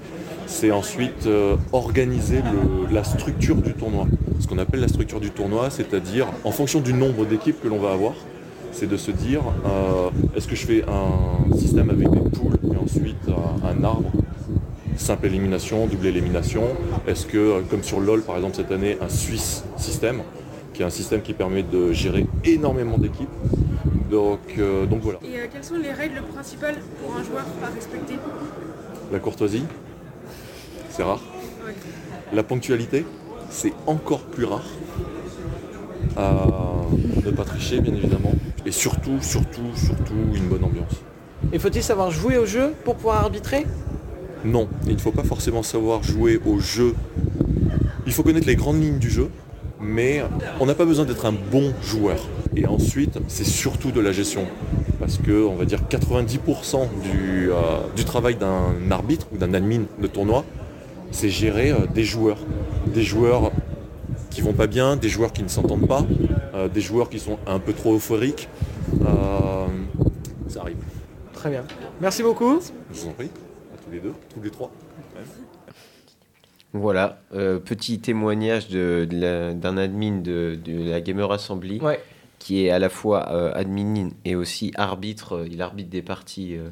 c'est ensuite organiser la structure du tournoi. Ce qu'on appelle la structure du tournoi, c'est-à-dire en fonction du nombre d'équipes que l'on va avoir, c'est de se dire euh, est-ce que je fais un système avec des poules et ensuite un, un arbre? Simple élimination, double élimination Est-ce que, euh, comme sur LoL par exemple cette année, un Suisse système, qui est un système qui permet de gérer énormément d'équipes donc, euh, donc voilà. Et euh, quelles sont les règles principales pour un joueur à respecter? La courtoisie, c'est rare. Ouais. La ponctualité, c'est encore plus rare. Euh, ne pas tricher, bien évidemment. Et surtout, surtout, surtout, une bonne ambiance. Et faut-il savoir jouer au jeu pour pouvoir arbitrer? Non, il ne faut pas forcément savoir jouer au jeu. Il faut connaître les grandes lignes du jeu, mais on n'a pas besoin d'être un bon joueur. Et ensuite, c'est surtout de la gestion. Parce que, on va dire, 90% du, euh, du travail d'un arbitre ou d'un admin de tournoi, c'est gérer euh, des joueurs. Des joueurs qui vont pas bien, des joueurs qui ne s'entendent pas, des joueurs qui sont un peu trop euphoriques. Euh, ça arrive. Très bien. Merci beaucoup. Je vous en prie, à tous les deux, tous les trois. Voilà, euh, petit témoignage de- de la- d'un admin de, de la Gamer Assembly Ouais. qui est à la fois euh, admin et aussi arbitre. euh, Il arbitre des parties euh,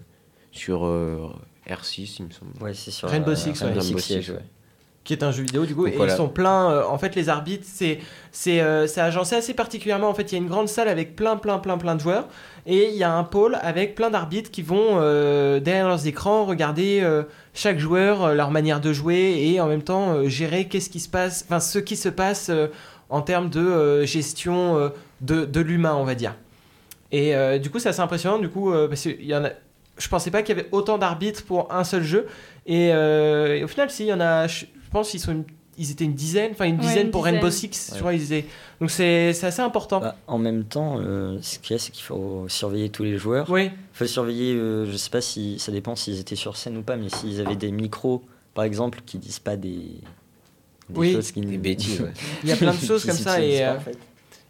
sur euh, R6, il me semble. Ouais, c'est sur Rainbow euh, Six, Rainbow ouais. Six Rainbow Siege, Six. ouais. Qui est un jeu vidéo du coup Donc et voilà. ils sont pleins euh, en fait les arbitres c'est c'est euh, c'est agencé assez particulièrement en fait il y a une grande salle avec plein plein plein plein de joueurs et il y a un pôle avec plein d'arbitres qui vont euh, derrière leurs écrans regarder euh, chaque joueur leur manière de jouer et en même temps gérer qu'est-ce qui se passe enfin ce qui se passe en termes de gestion de, de l'humain on va dire et du coup c'est assez impressionnant du coup parce qu'il y en a je pensais pas qu'il y avait autant d'arbitres pour un seul jeu et, euh, et au final si il y en a je je pense qu'ils sont une- ils étaient une dizaine, enfin une Ouais, dizaine une pour dizaine. Rainbow Six, Ouais. je crois ils étaient. Donc c'est assez important. Bah, en même temps, euh, ce qu'il y a, c'est qu'il faut surveiller tous les joueurs. Oui, Il faut surveiller, euh, je sais pas si ça dépend s'ils étaient sur scène ou pas, mais s'ils avaient des micros, par exemple, qui disent pas des, des Oui. choses qui Des bêtises, ouais. il y a plein de choses comme ça s'utilisent et pas, euh, en fait.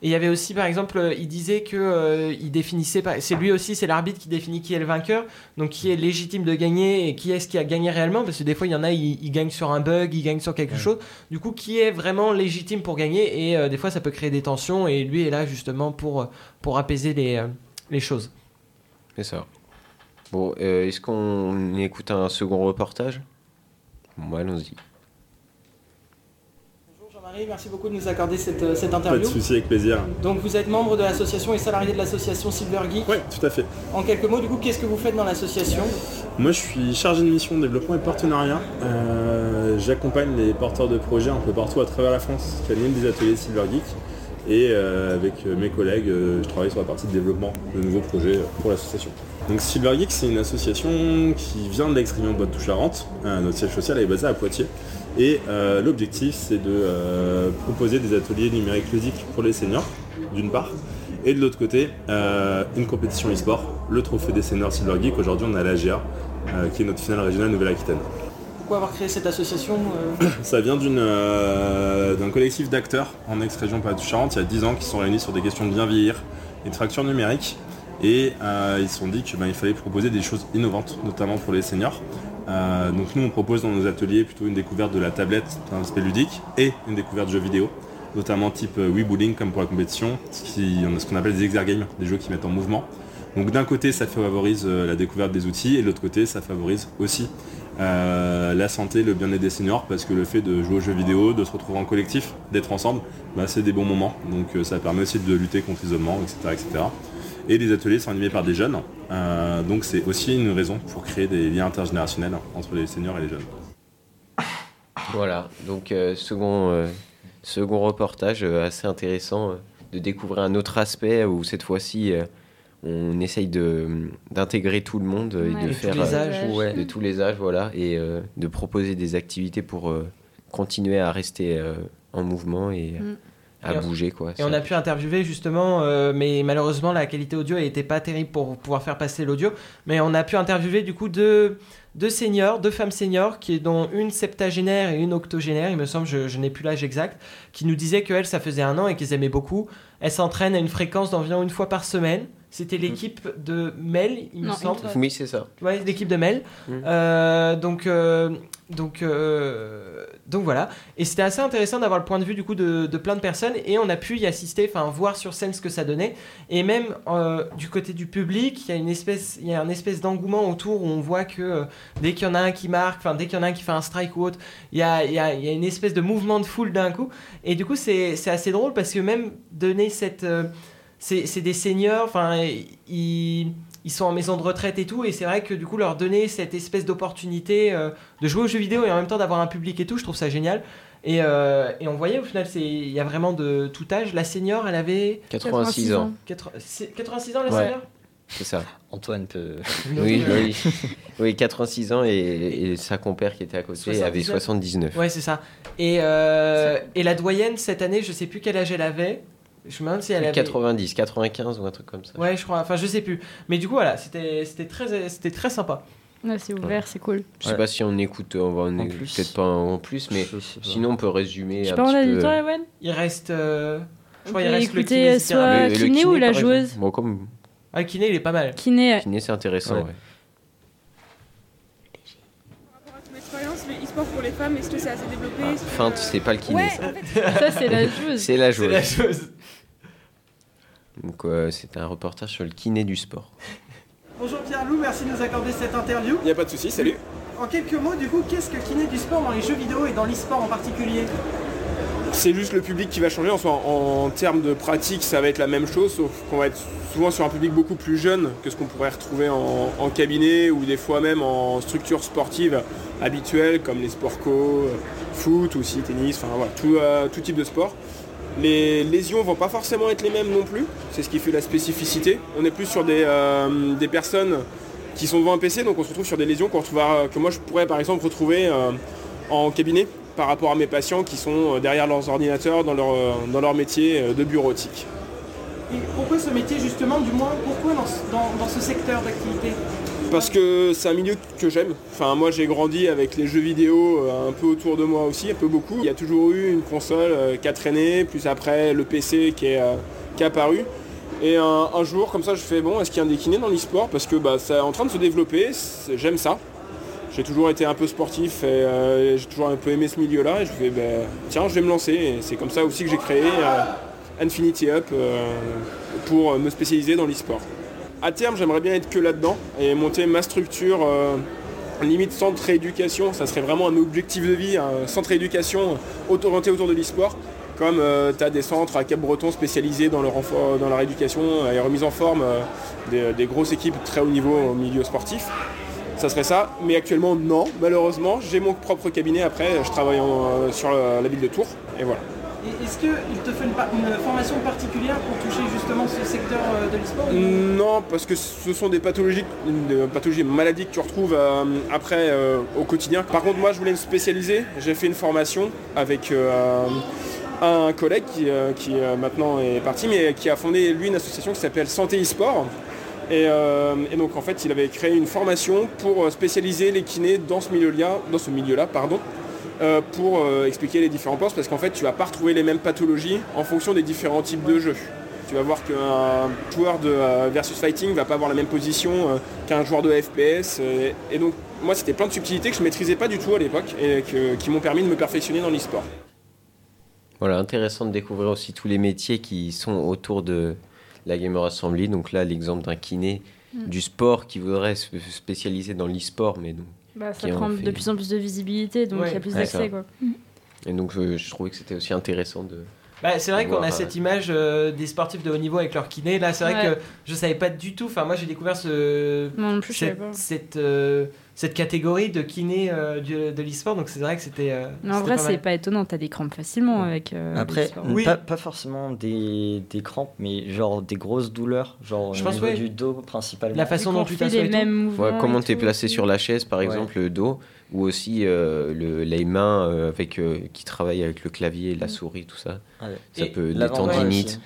Et il y avait aussi, par exemple, euh, il disait que euh, il définissait, c'est lui aussi, c'est l'arbitre qui définit qui est le vainqueur, donc qui est légitime de gagner et qui est-ce qui a gagné réellement, parce que des fois il y en a, ils, ils gagnent sur un bug, ils gagnent sur quelque chose. Du coup, qui est vraiment légitime pour gagner et euh, des fois ça peut créer des tensions et lui est là justement pour pour apaiser les les choses. C'est ça. Bon, euh, est-ce qu'on écoute un second reportage? Bon, allons-y. Merci beaucoup de nous accorder cette, euh, cette Pas de interview. souci, avec plaisir. Donc vous êtes membre de l'association et salarié de l'association Silver Geek. Oui, tout à fait. En quelques mots, du coup, qu'est-ce que vous faites dans l'association? Moi, je suis chargé de mission développement et partenariat. Euh, J'accompagne les porteurs de projets un peu partout à travers la France qui animent des ateliers Silver Geek. Et euh, avec euh, mes collègues, euh, je travaille sur la partie de développement de nouveaux projets euh, pour l'association. Donc Silver Geek, c'est une association qui vient de l'ex-région de. Euh, notre siège social est basé à Poitiers. Et euh, l'objectif, c'est de euh, proposer des ateliers numériques ludiques pour les seniors, d'une part. Et de l'autre côté, euh, une compétition e-sport, le trophée des seniors Silver Geek. Aujourd'hui, on à la GA, qui est notre finale régionale Nouvelle-Aquitaine. Pourquoi avoir créé cette association Ça vient d'un collectif d'acteurs en ex-région Poitou-Charentes il y a 10 ans qui se sont réunis sur des questions de bien vieillir et de fracture numérique. Et ils se sont dit qu'il fallait proposer des choses innovantes, notamment pour les seniors. Euh, donc nous on propose dans nos ateliers plutôt une découverte de la tablette, un aspect ludique, et une découverte de jeux vidéo, notamment type euh, Wii comme pour la compétition, ce qu'on appelle des exergames, des jeux qui mettent en mouvement. Donc d'un côté ça favorise euh, la découverte des outils et de l'autre côté ça favorise aussi la santé, le bien-être des seniors parce que le fait de jouer aux jeux vidéo, de se retrouver en collectif, d'être ensemble, bah, c'est des bons moments. Donc ça permet aussi de lutter contre l'isolement, etc., etc. Et les ateliers sont animés par des jeunes. Euh, donc c'est aussi une raison pour créer des liens intergénérationnels entre les seniors et les jeunes. Voilà, donc euh, second, euh, second reportage euh, assez intéressant euh, de découvrir un autre aspect où cette fois-ci euh, on essaye de, d'intégrer tout le monde et Ouais. de De faire tous les euh, âges. ouais, de tous les âges, voilà, et euh, de proposer des activités pour euh, continuer à rester euh, en mouvement et Mm. À Et bouger quoi. Et on a pu interviewer justement, euh, mais malheureusement la qualité audio n'était pas terrible pour pouvoir faire passer l'audio. Mais on a pu interviewer du coup deux, deux seniors, deux femmes seniors, qui dont une septagénaire et une octogénaire, il me semble, je, je n'ai plus l'âge exact, qui nous disaient qu'elles, ça faisait un an et qu'elles aimaient beaucoup. Elles s'entraînent à une fréquence d'environ une fois par semaine. C'était l'équipe de Mel, il me Non, semble. Oui, c'est ça. Ouais, l'équipe de Mel. Mm. Euh, donc, euh, donc, euh, donc voilà. Et c'était assez intéressant d'avoir le point de vue du coup de, plein de personnes et on a pu y assister, enfin voir sur scène ce que ça donnait. Et même euh, du côté du public, il y a une espèce, il y a un espèce d'engouement autour où on voit que euh, dès qu'il y en a un qui marque, enfin dès qu'il y en a un qui fait un strike ou autre, il y a, il y a, il y a une espèce de mouvement de foule d'un coup. Et du coup c'est assez drôle parce que même donner cette, c'est c'est des seniors, enfin ils ils sont en maison de retraite et tout, et c'est vrai que du coup leur donner cette espèce d'opportunité euh, de jouer aux jeux vidéo et en même temps d'avoir un public et tout, je trouve ça génial. Et, euh, et on voyait au final, c'est- il y a vraiment de tout âge. La senior, elle avait 86 ans. 80 c'est 86 ans la Ouais. senior? C'est ça. Antoine peut. Oui, oui. oui, 86 ans et, et sa compère qui était à côté avait 79. 79. Ouais, c'est ça. Et, euh, et la doyenne cette année, je sais plus quel âge elle avait. Je me demande si elle avait. 90, 95 ou un truc comme ça. Ouais, je crois. Enfin, je sais plus. Mais du coup, voilà, c'était c'était très, c'était très sympa. Ouais, c'est ouvert, c'est cool. Je sais pas si on écoute, on va en En peut-être pas en plus, mais sinon on peut résumer Je sais un pas, on petit a peu. du temps, Ewen Il reste. euh, je crois il reste le kinésithérapeute. soit Le- le kiné ou la joueuse Bon, comme Ah, le kiné, il est pas mal. Kiné, kiné, c'est intéressant. Ouais. ouais. Par rapport à ton expérience, le e-sport pour les femmes, est-ce que c'est assez développé Ah, feinte, c'est pas le kiné. Ouais, ça. en fait, ça c'est la joueuse. C'est la joueuse. Donc euh, c'est un reportage sur le kiné du sport. Bonjour Pierre-Loup, merci de nous accorder cette interview. Il n'y a pas de souci, salut. En quelques mots, du coup, qu'est-ce que kiné du sport dans les jeux vidéo et dans l'e-sport en particulier? C'est juste le public qui va changer. En, soi, en, termes de pratique, ça va être la même chose, sauf qu'on va être souvent sur un public beaucoup plus jeune que ce qu'on pourrait retrouver en, en cabinet ou des fois même en structure sportive habituelle comme les sports co, euh, foot aussi, tennis, enfin voilà, tout, euh, tout type de sport. Les lésions vont pas forcément être les mêmes non plus, c'est ce qui fait la spécificité. On est plus sur des, euh, personnes qui sont devant un PC, donc on se retrouve sur des lésions retrouvera- que moi je pourrais par exemple retrouver euh, en cabinet par rapport à mes patients qui sont euh, derrière leurs ordinateurs dans leur, euh, métier euh, de bureautique. Et pourquoi ce métier, justement, du moins, pourquoi dans ce secteur d'activité? Parce que c'est un milieu que j'aime. Enfin, moi j'ai grandi avec les jeux vidéo euh, un peu autour de moi aussi, un peu beaucoup. Il y a toujours eu une console euh, qui a traîné, plus après le PC qui est, euh, qui est apparu. Et un, jour, comme ça, je fais bon, est-ce qu'il y a un décliné dans l'e-sport Parce que bah, c'est en train de se développer, j'aime ça. J'ai toujours été un peu sportif et j'ai toujours un peu aimé ce milieu-là. Et je fais, bah, tiens, je vais me lancer. C'est comme ça aussi que j'ai créé Infinity Up pour me spécialiser dans l'e-sport. À terme, j'aimerais bien être que là-dedans et monter ma structure euh, limite centre rééducation. Ça serait vraiment un objectif de vie, un centre rééducation orienté autour de l'e-sport. Comme tu as des centres à Cap-Breton spécialisés dans, le renfort, dans la rééducation et remise en forme euh, des, grosses équipes très haut niveau au milieu sportif. Ça serait ça. Mais actuellement, non, malheureusement. J'ai mon propre cabinet après. Je travaille euh, sur la ville de Tours. Et voilà. Est-ce qu'il te fait une, formation particulière pour toucher justement ce secteur euh, de l'e-sport Non, parce que ce sont des pathologies, des pathologies maladies que tu retrouves euh, après euh, au quotidien. Par contre, moi, je voulais me spécialiser. J'ai fait une formation avec euh, un collègue qui, euh, qui, euh, maintenant est parti, mais qui a fondé lui une association qui s'appelle Santé e-sport. Et, euh, donc en fait, il avait créé une formation pour euh, spécialiser les kinés dans ce milieu-là, dans ce milieu-là, pardon, euh, pour euh, expliquer les différents postes, parce qu'en fait, tu vas pas retrouver les mêmes pathologies en fonction des différents types de jeux. Tu vas voir qu'un joueur de euh, versus fighting va pas avoir la même position euh, qu'un joueur de FPS. euh, et donc, moi, c'était plein de subtilités que je maîtrisais pas du tout à l'époque et que- qui m'ont permis de me perfectionner dans l'e-sport. Voilà, intéressant de découvrir aussi tous les métiers qui sont autour de la Gamer Assembly. Donc là, l'exemple d'un kiné Mm. du sport qui voudrait se spécialiser dans l'e-sport, mais donc. Bah, ça prend fait- de plus en plus de visibilité, donc il Ouais. y a plus Ouais, d'accès. quoi. Et donc euh, je trouvais que c'était aussi intéressant de. Bah, c'est vrai qu'on a euh, cette image euh, des sportifs de haut niveau avec leur kiné. Là, c'est vrai Ouais. que je savais pas du tout. Enfin, moi, j'ai découvert ce, Moi non plus, je savais cette, pas. cette, euh, cette catégorie de kiné euh, du- de l'e-sport. Donc, c'est vrai que c'était. euh, Mais en vrai, c'est pas étonnant, t'as des crampes facilement avec. euh, Après. Oui. pas, pas forcément des, des crampes, mais genre des grosses douleurs, genre Je pense, ouais. du dos principalement. La façon dont tu t'assois les mêmes mouvements. Ouais, comment t'es placé sur la chaise, par Ouais. exemple, le dos, ou aussi euh, le, les mains euh, avec, euh, qui travaillent avec le clavier, la Mm. souris, tout ça. Ouais. Ça Et peut des tendinites.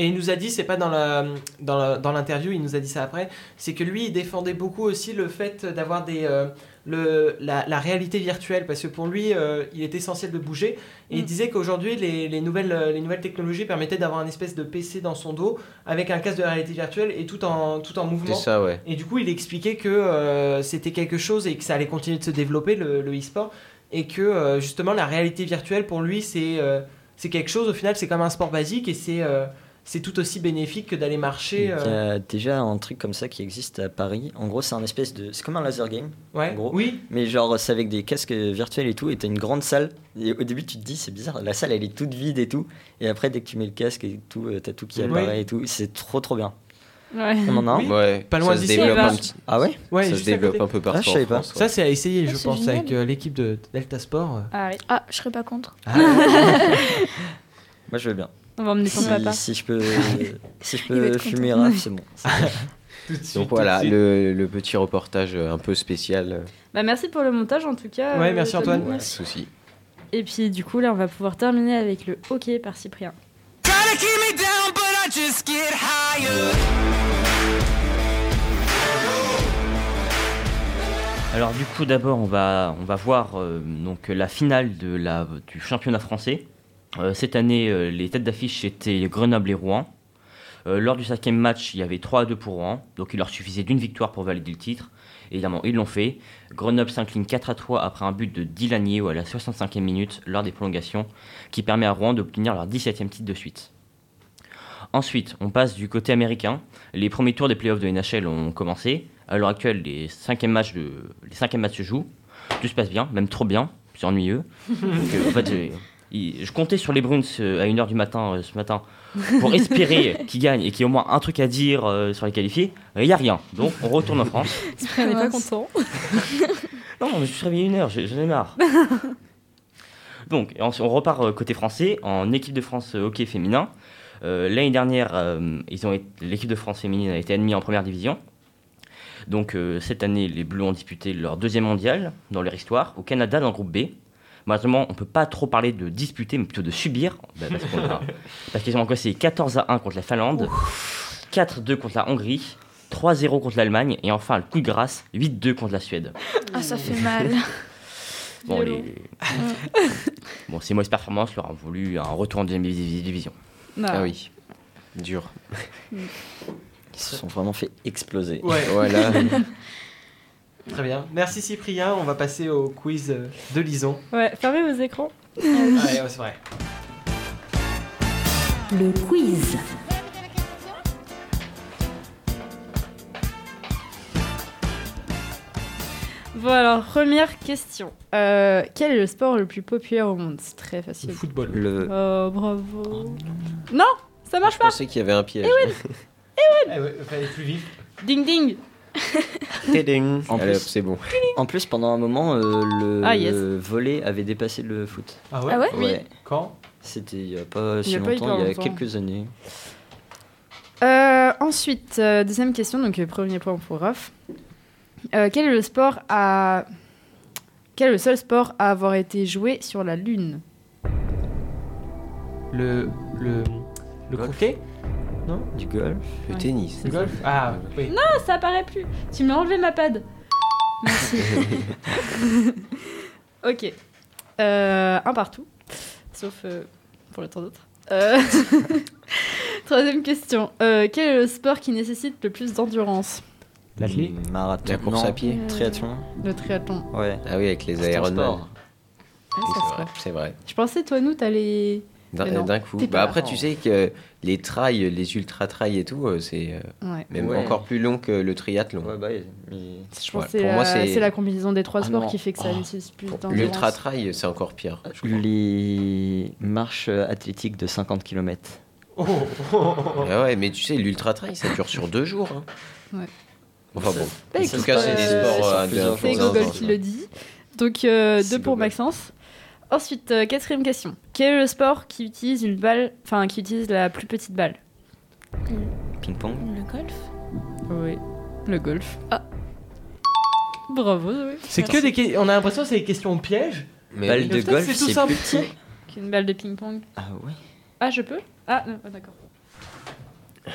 Et il nous a dit, c'est pas dans la dans la- dans l'interview, il nous a dit ça après, c'est que lui il défendait beaucoup aussi le fait d'avoir des euh, le, la, la réalité virtuelle parce que pour lui euh, il est essentiel de bouger et il Mm. disait qu'aujourd'hui les, les nouvelles euh, les nouvelles technologies permettaient d'avoir une espèce de PC dans son dos avec un casque de réalité virtuelle et tout en tout en mouvement. C'est ça, ouais. Et du coup, il expliquait que euh, c'était quelque chose et que ça allait continuer de se développer, le, le e-sport, et que euh, justement la réalité virtuelle pour lui, c'est c'est quelque chose, au final, c'est comme un sport basique et c'est c'est tout aussi bénéfique que d'aller marcher. Il y euh, a déjà un truc comme ça qui existe à Paris. En gros, c'est un espèce de. C'est comme un laser game. Ouais, en gros. oui. Mais genre, c'est avec des casques virtuels et tout. Et t'as une grande salle. Et au début, tu te dis, c'est bizarre. La salle, elle est toute vide et tout. Et après, dès que tu mets le casque et tout, euh, t'as tout qui apparaît et tout. C'est trop, trop bien. Ouais. On en a un Oui. Ouais, Pas loin ça se d'ici, développe un petit- Ah ouais Ouais, ça se développe un peu partout Ah, je savais pas. France, ouais. Ça, c'est à essayer, Ah, je pense, génial. avec euh, l'équipe de Delta Sport. Ah oui. Ah, je serais pas contre. Moi, je veux bien. On va emmener ton Si, papa. si je peux, si je peux fumer c'est bon. Suite, Donc voilà, le, le petit reportage euh, un peu spécial. Bah, merci pour le montage en tout cas. Ouais, euh, merci. Antoine. Pas de souci. Et puis du coup là on va pouvoir terminer avec le hockey par Cyprien. Alors du coup d'abord on va, on va voir euh, donc, la finale de la, du championnat français. Euh, cette année euh, les têtes d'affiche étaient Grenoble et Rouen. Euh, lors du cinquième match il y avait 3 à 2 pour Rouen, donc il leur suffisait d'une victoire pour valider le titre. Évidemment ils l'ont fait. Grenoble s'incline 4 à 3 après un but de Dylan Yeo à la 65e minute lors des prolongations qui permet à Rouen d'obtenir leur 17e titre de suite. Ensuite, on passe du côté américain. Les premiers tours des playoffs de NHL ont commencé. À l'heure actuelle, les cinquièmes matchs, de, les cinquièmes matchs se jouent. Tout se passe bien, même trop bien. C'est ennuyeux. Donc, en fait, il- je comptais sur les Bruins euh, à 1h du matin euh, ce matin pour espérer qu'ils gagnent et qu'il y ait au moins un truc à dire euh, sur les qualifiés. Il n'y a rien. Donc, on retourne en France. Cyprien n'est pas content. Non, mais je suis réveillé une heure, j'en ai marre. Donc, on repart côté français en équipe de France hockey féminin. Euh, L'année dernière, euh, l'équipe de France féminine a été admise en première division. Donc, euh, cette année, les Bleus ont disputé leur deuxième mondial dans leur histoire au Canada dans le groupe B. Malheureusement, on ne peut pas trop parler de disputer, mais plutôt de subir. bah, parce qu'on a- parce qu'ils ont encaissé 14 à 1 contre la Finlande, 4-2 contre la Hongrie, 3-0 contre l'Allemagne, et enfin, le coup de grâce, 8-2 contre la Suède. Ah, ça fait mal. Bon, les... bon, ces mauvaises performances leur ont voulu un retour en deuxième divi- division. Ah oui, dur. Ils se sont vraiment fait exploser. Ouais. Voilà. Très bien. Merci Cyprien. On va passer au quiz euh, de Lison. Ouais, fermez vos écrans. Allez, ouais, c'est vrai. Le quiz. Bon alors, première question. Euh, quel est le sport le plus populaire au monde? C'est très Le facile. football. Le... Oh, bravo. Non, ça marche Je pas. pensais qu'il y avait un piège. Eh ouais, fallait plus vite. Ding ding. En plus- c'est bon. En plus, pendant un moment, euh, le Ah, yes. volet avait dépassé le foot. Ah ouais, Ah ouais Ouais. Quand? C'était il n'y a pas Il y si a longtemps, il y a quelques années. Euh, ensuite, euh, deuxième question, donc premier point pour Raph. Euh, quel est le sport à... Quel est le seul sport à avoir été joué sur la Lune? Le. Le. Le croquet? Non Du golf. Le Ouais. tennis. Le golf Ah oui. Ah, ça apparaît plus. Tu m'as enlevé ma pad. Merci. ok. Euh, un partout. Sauf euh, pour le temps d'autre. Euh, Troisième question. Euh, quel est le sport qui nécessite le plus d'endurance? L'athlète Mm, Marathon. La course Non, à pied. Triathlon. Le triathlon. Ouais. Ah oui, avec les Oui, ça c'est vrai, vrai. Je pensais, toi, nous, t'allais. D'un non, coup. Bah après, tu sais que les trails, les ultra trails et tout, euh, c'est euh, Ouais. même Ouais. encore plus long que le triathlon. Ouais, bah, mais- Je pense Ouais, que c'est pour moi, la- c'est- c'est la combinaison des trois Ah sports non. qui fait que ça Oh. nécessite plus d'endurance. L'ultra trail, c'est encore pire. crois. Les marches athlétiques de 50 km. Oh. Ah ouais, mais tu sais, l'ultra trail, ça dure sur deux jours. hein. Ouais. Enfin bon. Bah, en tout cas, c'est des euh, sports euh, C'est jours. Google qui le dit. Donc, euh, deux pour Google. Maxence. Ensuite, euh, quatrième question. Quel est le sport qui utilise une balle, enfin qui utilise la plus petite balle? Ping-pong. Le golf Oui. Le golf. Ah. Bravo, Zoé. C'est que des. que- On a l'impression que c'est des questions pièges. Mais Balle oui. de golf, c'est tout simple. plus petit. Une balle de ping-pong. Ah ouais. Ah, je peux? Ah, non, ah, d'accord.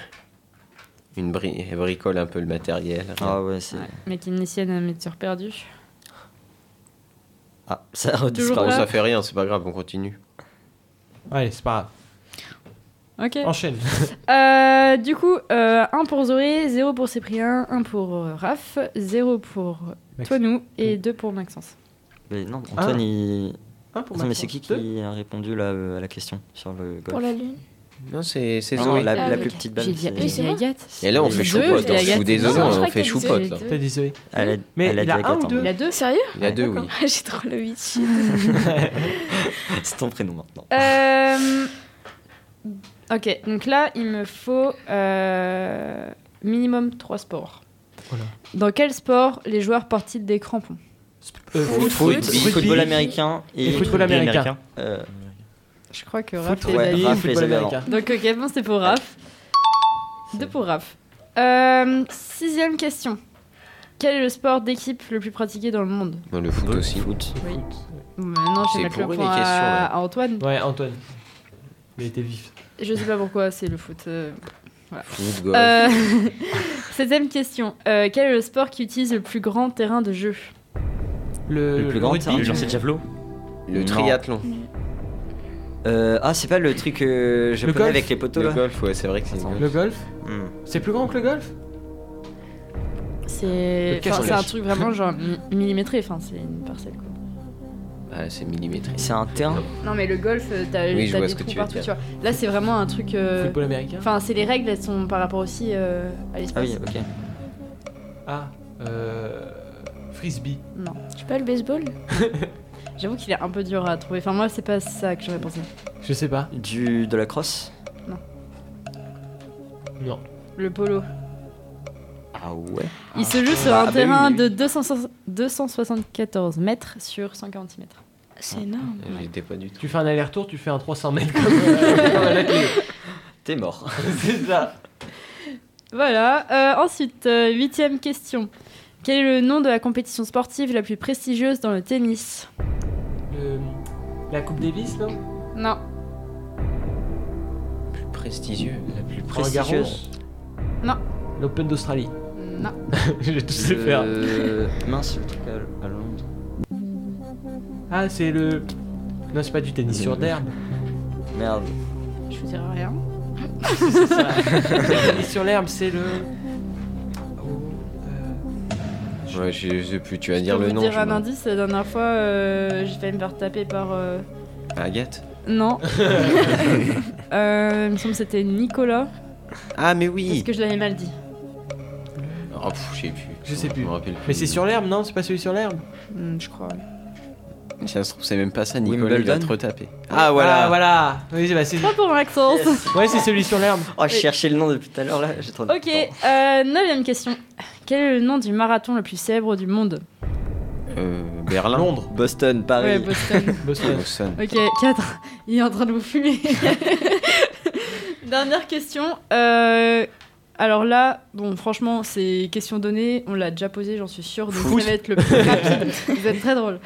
Une bri- elle bricole un peu le matériel. Ah ouais, c'est. Initié à médecin perdu. Ah, ça a Toujours redisparu. Bon, pas ça fait rien, c'est pas grave, on continue. Allez, c'est pas Ok. grave. Enchaîne. Euh, du coup, 1 pour Zoé, 0 pour Cyprien, 1 pour euh, Raph, 0 pour Max- Toinou et 2 pour Maxence. Mais non, Antoine, Ah. il. Un pour Attends, mais c'est qui Deux qui a répondu là, euh, à la question sur le golf Pour la lune. Non, c'est c'est Non, non, Zoé. la, Ah, la ok. plus petite balle. J'ai dit, moi. Agathe. Et là, on fait choupote. Zoé, hein. Je Agathe. suis désolé, Non, je on fait choupote. Zoé. T'as dit Zoé. Elle a, Mais il dit a un Agathe, ou hein. deux Il a deux Sérieux Il y a deux, oui. J'ai trop le 8. C'est ton prénom maintenant. Euh, Ok, donc là, il me faut euh, minimum 3 sports. Voilà. Dans quel sport les joueurs portent-ils des crampons? Euh, Foot, foot, foot, rugby. football américain et, Et football américain. Euh, Je crois que Raph est ouais. Raph football américain. Donc ok, bon, c'est pour Raph. Deux pour Raph. Euh, sixième question. Quel est le sport d'équipe le plus pratiqué dans le monde? Bon, le foot aussi. foot. Oui. Bon, Maintenant, je C'est vais mettre le point à, à Antoine. Ouais, Antoine. Il était vif. Je sais pas pourquoi, c'est le foot. euh, Foot, golf. Euh, Septième question. Euh, quel est le sport qui utilise le plus grand terrain de jeu? Le, Le plus grand rugby. terrain. Le lancer de javelot? Le non. triathlon. Euh, ah, c'est pas le truc euh, japonais avec les poteaux Le là golf, ouais, c'est vrai que c'est le Le golf. Hmm. C'est plus grand que le golf? C'est enfin, c'est un truc vraiment genre mi- millimétré. Enfin, c'est une parcelle quoi. Ah, c'est millimétré. C'est un terrain. Non, mais le golf, euh, t'as Oui, des ce trous tu partout, tu vois. Là, c'est vraiment un truc. euh, Football américain. Enfin, c'est les règles, elles sont par rapport aussi euh, à Ah l'espace. oui, ok. Ah, euh, frisbee. Non. Sais pas, le baseball? J'avoue qu'il est un peu dur à trouver. Enfin, moi, c'est pas ça que j'aurais pensé. Je sais pas. Du, de la crosse? Non. Le polo. Ah ouais. Il se joue sur Ah, un bah terrain de 200 274 mètres sur 146 mètres. C'est énorme. J'étais pas du tout. Tu fais un aller-retour, tu fais un 300 mètres comme, euh, comme à la télé. T'es mort. C'est ça. Voilà. Euh, ensuite, euh, huitième question. Quel est le nom de la compétition sportive la plus prestigieuse dans le tennis? Le- la Coupe Davis, non Non. Plus prestigieux. La plus prestigieuse. Non. L'Open d'Australie. Non. J'ai tout sais faire. Le... Mince, le truc à, à Londres. Ah, c'est le. Non, c'est pas du tennis sur d'herbe. Merde. Je vous dirai rien. C'est ça. le tennis sur l'herbe, c'est le. Ouais, je, sais plus, tu vas dire le vous nom. dire je un vois. indice. La dernière fois, euh, j'ai failli me faire taper par. euh, Agathe Non. euh, il me semble que c'était Nicolas. Ah, mais Parce oui que je l'avais mal dit. Oh, pff, je sais plus. Je sais plus. me rappelle Mais c'est sur l'herbe, non? C'est pas celui sur l'herbe? Hmm, je crois. Ça se trouve, c'est même pas ça, Nicolas, il va Wimbledon te retaper. Ah, voilà Ah, voilà Oui, bah, c'est. Pas pour Maxence. Ouais, c'est celui sur l'herbe. Oh, je cherchais le nom depuis tout à l'heure là. J'ai trop Ok, euh, neuvième question. Quel est le nom du marathon le plus célèbre du monde? Euh, Berlin Londres. Boston, Ouais, Paris. Boston. Boston. Boston. ok, 4. Il est en train de vous fumer. Dernière question. Euh, alors là, bon, franchement, c'est question donnée. On l'a déjà posée, j'en suis sûre. Donc ça va être le plus rapide. Vous êtes très drôle.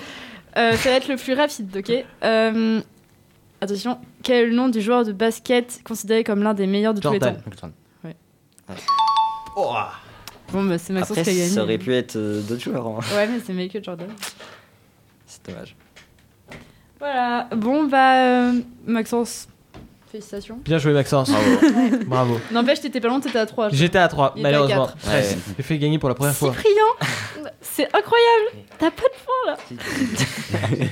Euh, ça va être le plus rapide, ok Euh, Attention, quel est le nom du joueur de basket considéré comme l'un des meilleurs de tous les Jordan. temps Ouais. Oh. Bon, bah, c'est Maxence Après, qui a gagné. ça aurait pu être euh, d'autres joueurs. hein. Ouais, mais c'est Michael Jordan. C'est dommage. Voilà. Bon, bah, euh, Maxence, félicitations. Bien joué, Maxence. Bravo. Bravo. N'empêche, t'étais pas loin, t'étais à 3. J'étais à 3, Il était à malheureusement. Ouais. J'ai fait gagner pour la première fois. Cyprien C'est incroyable T'as pas de points là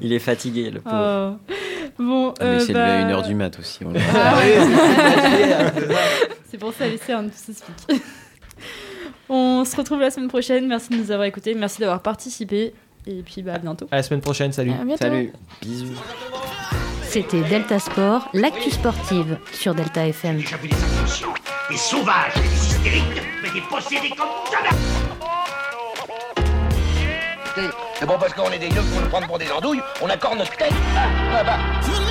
Il est fatigué, le pauvre. Oh. Bon, Ah, mais euh, c'est bah... levé à 1h du mat aussi. on Ah oui, c'est pour ça, laisser un tout s'explique. On se retrouve la semaine prochaine. Merci de nous avoir écoutés. Merci d'avoir participé. Et puis, bah, à bientôt. À la semaine prochaine, salut. À bientôt. Salut Bisous. C'était Delta Sport, l'actu sportive sur Delta FM. J'ai vu des inconscients, des sauvages, des hystériques, mais des possédés comme jamais C'est bon parce qu'on est des gueux pour nous prendre pour des andouilles, on accorde notre tête. Ah, bah, bah.